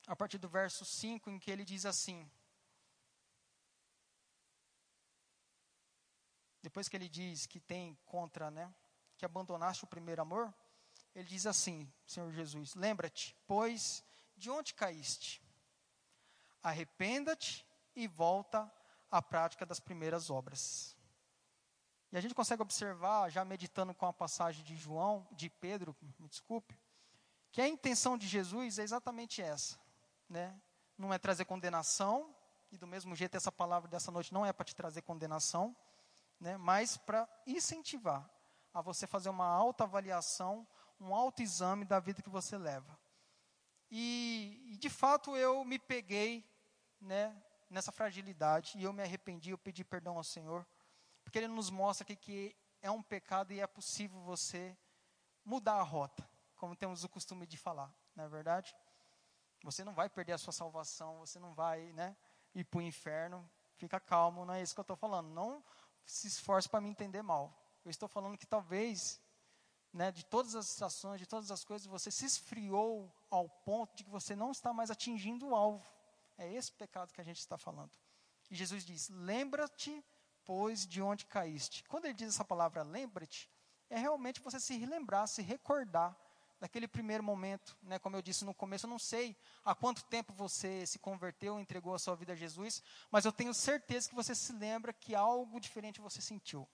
A partir do verso 5, em que ele diz assim: Depois que ele diz que tem contra, né, que abandonaste o primeiro amor, ele diz assim, Senhor Jesus: Lembra-te, pois, de onde caíste? Arrependa-te e volta a prática das primeiras obras. E a gente consegue observar, já meditando com a passagem de João, de Pedro, me desculpe, que a intenção de Jesus é exatamente essa, né? Não é trazer condenação, e do mesmo jeito essa palavra dessa noite não é para te trazer condenação, né? Mas para incentivar a você fazer uma autoavaliação, um autoexame da vida que você leva. E, e de fato eu me peguei, né, nessa fragilidade e eu me arrependi, eu pedi perdão ao Senhor porque ele nos mostra que é um pecado e é possível você mudar a rota, como temos o costume de falar, não é verdade? Você não vai perder a sua salvação, você não vai né, ir para o inferno, fica calmo, não é isso que eu estou falando. Não se esforce para me entender mal. Eu estou falando que talvez, né, de todas as situações, de todas as coisas, você se esfriou ao ponto de que você não está mais atingindo o alvo. É esse pecado que a gente está falando. E Jesus diz: lembra-te depois de onde caíste. Quando ele diz essa palavra lembra-te, é realmente você se relembrar, se recordar daquele primeiro momento, né, como eu disse no começo, eu não sei há quanto tempo você se converteu, entregou a sua vida a Jesus, mas eu tenho certeza que você se lembra que algo diferente você sentiu,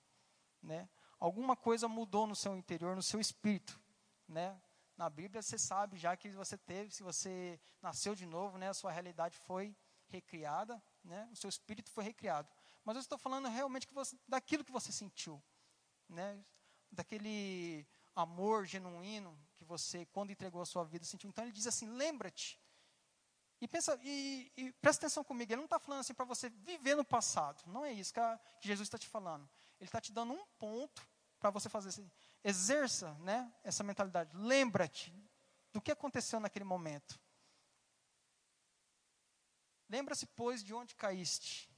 né? Alguma coisa mudou no seu interior, no seu espírito, né? Na Bíblia você sabe já que você teve, se você nasceu de novo, né, a sua realidade foi recriada, né? O seu espírito foi recriado. Mas eu estou falando realmente que você, daquilo que você sentiu, né? Daquele amor genuíno você, quando entregou a sua vida, sentiu. Então ele diz assim: lembra-te. E, pensa, e, e presta atenção comigo, ele não está falando assim para você viver no passado. Não é isso que, a, que Jesus está te falando. Ele está te dando um ponto para você fazer assim. Exerça né, essa mentalidade. Lembra-te do que aconteceu naquele momento. Lembra-se, pois, de onde caíste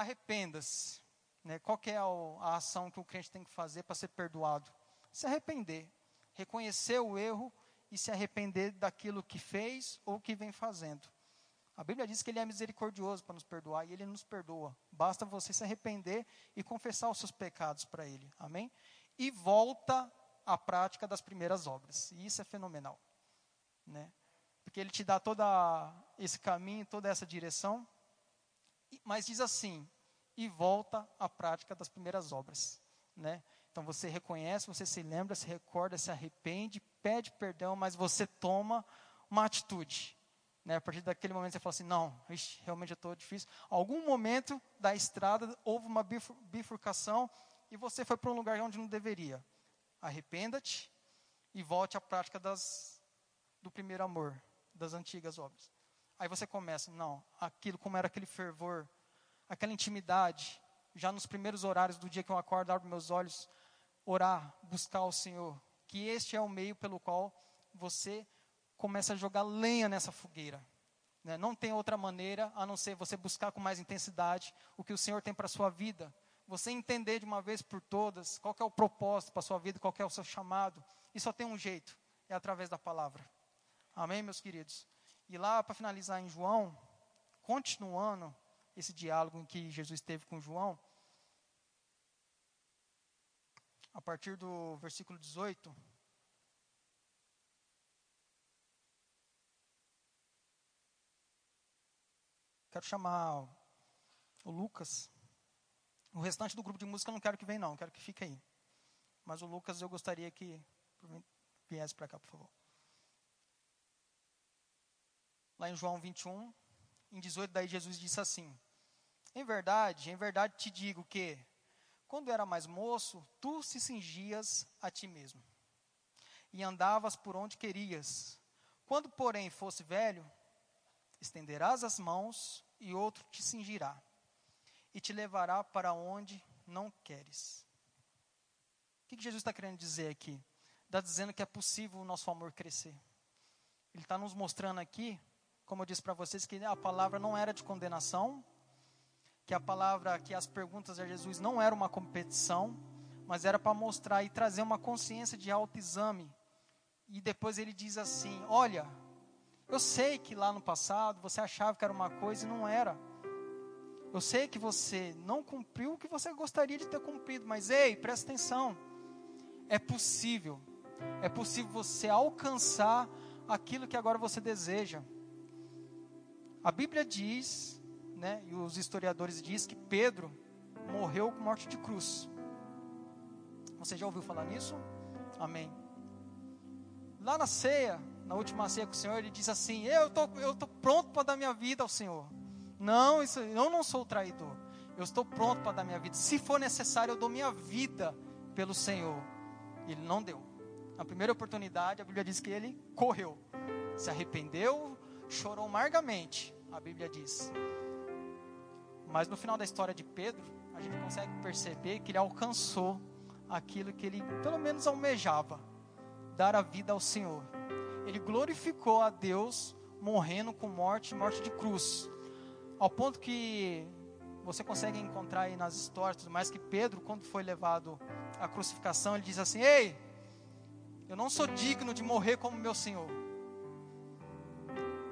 arrependa-se. Né? Qual é a, a ação que o crente tem que fazer para ser perdoado? Se arrepender. Reconhecer o erro e se arrepender daquilo que fez ou que vem fazendo. A Bíblia diz que Ele é misericordioso para nos perdoar e Ele nos perdoa. Basta você se arrepender e confessar os seus pecados para Ele. Amém? E volta à prática das primeiras obras. E isso é fenomenal. Né? Porque Ele te dá todo esse caminho, toda essa direção mas diz assim: e volta à prática das primeiras obras, né? Então você reconhece, você se lembra, se recorda, se arrepende, pede perdão, mas você toma uma atitude. Né? A partir daquele momento você fala assim: não, ixi, realmente eu estou difícil. Algum momento da estrada houve uma bifurcação e você foi para um lugar onde não deveria. Arrependa-te e volte à prática das, do primeiro amor, das antigas obras. Aí você começa, não, aquilo como era aquele fervor, aquela intimidade, já nos primeiros horários do dia que eu acordo, abro meus olhos, orar, buscar o Senhor, que este é o meio pelo qual você começa a jogar lenha nessa fogueira. Né? Não tem outra maneira a não ser você buscar com mais intensidade o que o Senhor tem para a sua vida. Você entender de uma vez por todas qual é o propósito para a sua vida, qual é o seu chamado. E só tem um jeito, é através da palavra. Amém, meus queridos? E lá, para finalizar em João, continuando esse diálogo em que Jesus teve com João, a partir do versículo 18. Quero chamar o Lucas. O restante do grupo de música eu não quero que venha, não, quero que fique aí. Mas o Lucas eu gostaria que viesse para cá, por favor lá em João 21, em 18, daí Jesus disse assim: Em verdade, em verdade te digo que, quando era mais moço, tu se cingias a ti mesmo e andavas por onde querias. Quando, porém, fosse velho, estenderás as mãos e outro te cingirá e te levará para onde não queres. O que, que Jesus está querendo dizer aqui? Está dizendo que é possível o nosso amor crescer. Ele está nos mostrando aqui como eu disse para vocês, que a palavra não era de condenação, que a palavra, que as perguntas a Jesus não era uma competição, mas era para mostrar e trazer uma consciência de autoexame. E depois ele diz assim: Olha, eu sei que lá no passado você achava que era uma coisa e não era. Eu sei que você não cumpriu o que você gostaria de ter cumprido, mas ei, presta atenção. É possível. É possível você alcançar aquilo que agora você deseja. A Bíblia diz, né, e os historiadores dizem que Pedro morreu com morte de cruz. Você já ouviu falar nisso? Amém. Lá na ceia, na última ceia com o Senhor, ele diz assim: Eu tô, eu tô pronto para dar minha vida ao Senhor. Não, isso, eu não sou traidor. Eu estou pronto para dar minha vida. Se for necessário, eu dou minha vida pelo Senhor. Ele não deu. Na primeira oportunidade, a Bíblia diz que ele correu, se arrependeu, chorou amargamente. A Bíblia diz. Mas no final da história de Pedro, a gente consegue perceber que ele alcançou aquilo que ele, pelo menos, almejava: dar a vida ao Senhor. Ele glorificou a Deus morrendo com morte, morte de cruz. Ao ponto que você consegue encontrar aí nas histórias, tudo mais que Pedro, quando foi levado à crucificação, ele diz assim: Ei, eu não sou digno de morrer como meu Senhor.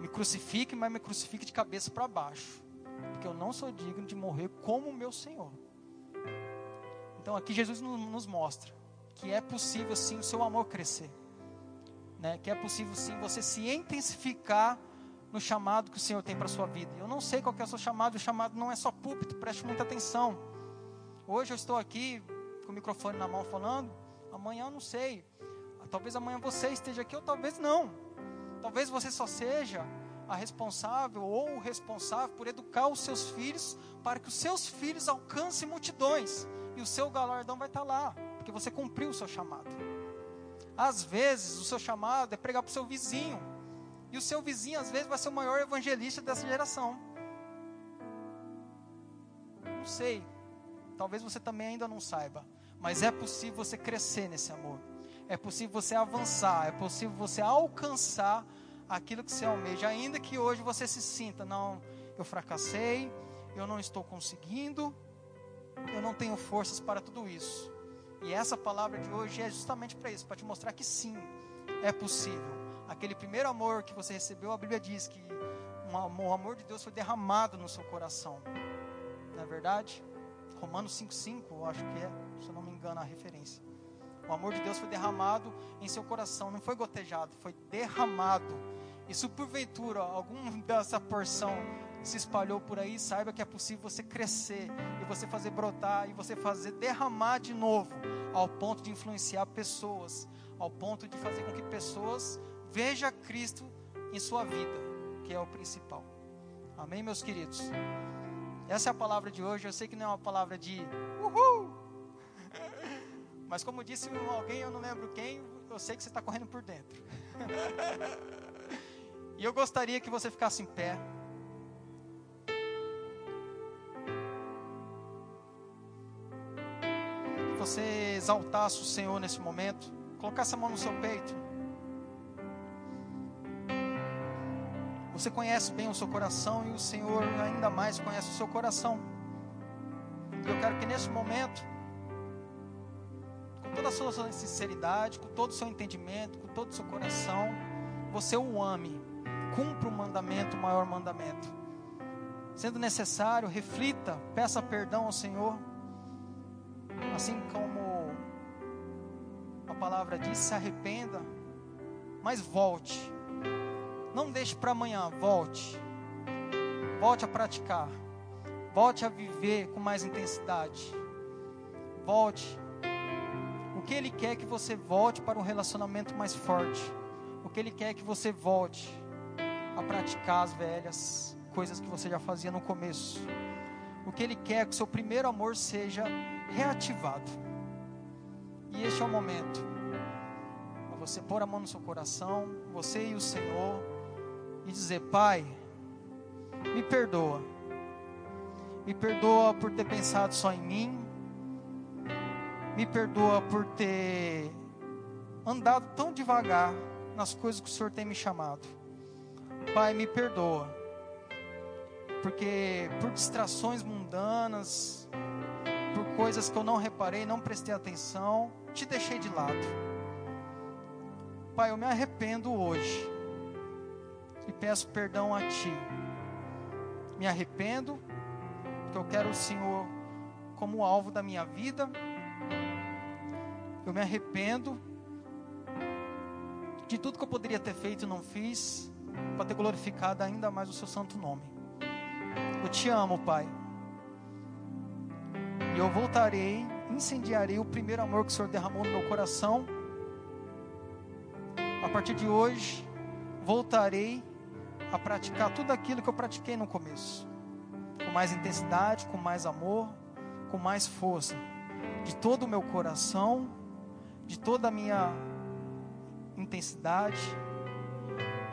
Me crucifique, mas me crucifique de cabeça para baixo, porque eu não sou digno de morrer como meu Senhor. Então aqui Jesus nos mostra que é possível sim o seu amor crescer, né? Que é possível sim você se intensificar no chamado que o Senhor tem para sua vida. Eu não sei qual é o seu chamado, o chamado não é só púlpito, preste muita atenção. Hoje eu estou aqui com o microfone na mão falando, amanhã eu não sei. Talvez amanhã você esteja aqui ou talvez não. Talvez você só seja a responsável ou o responsável por educar os seus filhos para que os seus filhos alcancem multidões e o seu galardão vai estar lá, porque você cumpriu o seu chamado. Às vezes, o seu chamado é pregar para o seu vizinho, e o seu vizinho, às vezes, vai ser o maior evangelista dessa geração. Não sei. Talvez você também ainda não saiba. Mas é possível você crescer nesse amor. É possível você avançar. É possível você alcançar aquilo que você almeja. Ainda que hoje você se sinta, não, eu fracassei, eu não estou conseguindo, eu não tenho forças para tudo isso. E essa palavra de hoje é justamente para isso, para te mostrar que sim, é possível aquele primeiro amor que você recebeu, a Bíblia diz que o amor de Deus foi derramado no seu coração. Não é verdade? Romanos 5,5, eu acho que é, se eu não me engano a referência. O amor de Deus foi derramado em seu coração, não foi gotejado, foi derramado. E se porventura algum dessa porção se espalhou por aí, saiba que é possível você crescer e você fazer brotar e você fazer derramar de novo, ao ponto de influenciar pessoas, ao ponto de fazer com que pessoas Veja Cristo em sua vida, que é o principal. Amém, meus queridos? Essa é a palavra de hoje. Eu sei que não é uma palavra de uhul, mas como disse alguém, eu não lembro quem, eu sei que você está correndo por dentro. e eu gostaria que você ficasse em pé. Que você exaltasse o Senhor nesse momento. Colocasse a mão no seu peito. Você conhece bem o seu coração e o Senhor ainda mais conhece o seu coração. Eu quero que nesse momento, sua sinceridade, com todo o seu entendimento, com todo o seu coração, você o ame. Cumpra o mandamento, o maior mandamento. Sendo necessário, reflita, peça perdão ao Senhor. Assim como a palavra diz, se arrependa, mas volte não deixe para amanhã, volte. Volte a praticar. Volte a viver com mais intensidade. Volte. Que Ele quer que você volte para um relacionamento mais forte. O que Ele quer que você volte a praticar as velhas coisas que você já fazia no começo. O que Ele quer é que o seu primeiro amor seja reativado. E este é o momento. Para você pôr a mão no seu coração, você e o Senhor e dizer: Pai, me perdoa. Me perdoa por ter pensado só em mim. Me perdoa por ter andado tão devagar nas coisas que o Senhor tem me chamado. Pai, me perdoa. Porque por distrações mundanas, por coisas que eu não reparei, não prestei atenção, te deixei de lado. Pai, eu me arrependo hoje e peço perdão a Ti. Me arrependo, porque eu quero o Senhor como alvo da minha vida. Eu me arrependo de tudo que eu poderia ter feito e não fiz, para ter glorificado ainda mais o Seu santo nome. Eu te amo, Pai. E eu voltarei incendiarei o primeiro amor que o Senhor derramou no meu coração. A partir de hoje, voltarei a praticar tudo aquilo que eu pratiquei no começo, com mais intensidade, com mais amor, com mais força, de todo o meu coração, de toda a minha intensidade,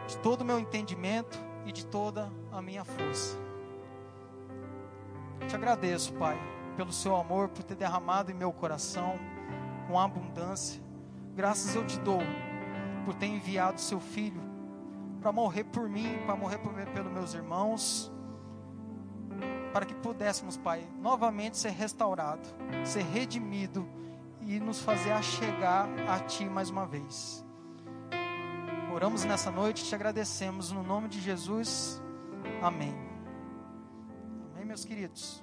de todo o meu entendimento e de toda a minha força. Te agradeço, Pai, pelo seu amor, por ter derramado em meu coração com abundância. Graças eu te dou por ter enviado seu filho para morrer por mim, para morrer por, pelos meus irmãos, para que pudéssemos, Pai, novamente ser restaurado, ser redimido e nos fazer achegar a Ti mais uma vez. Oramos nessa noite, te agradecemos no nome de Jesus. Amém. Amém, meus queridos.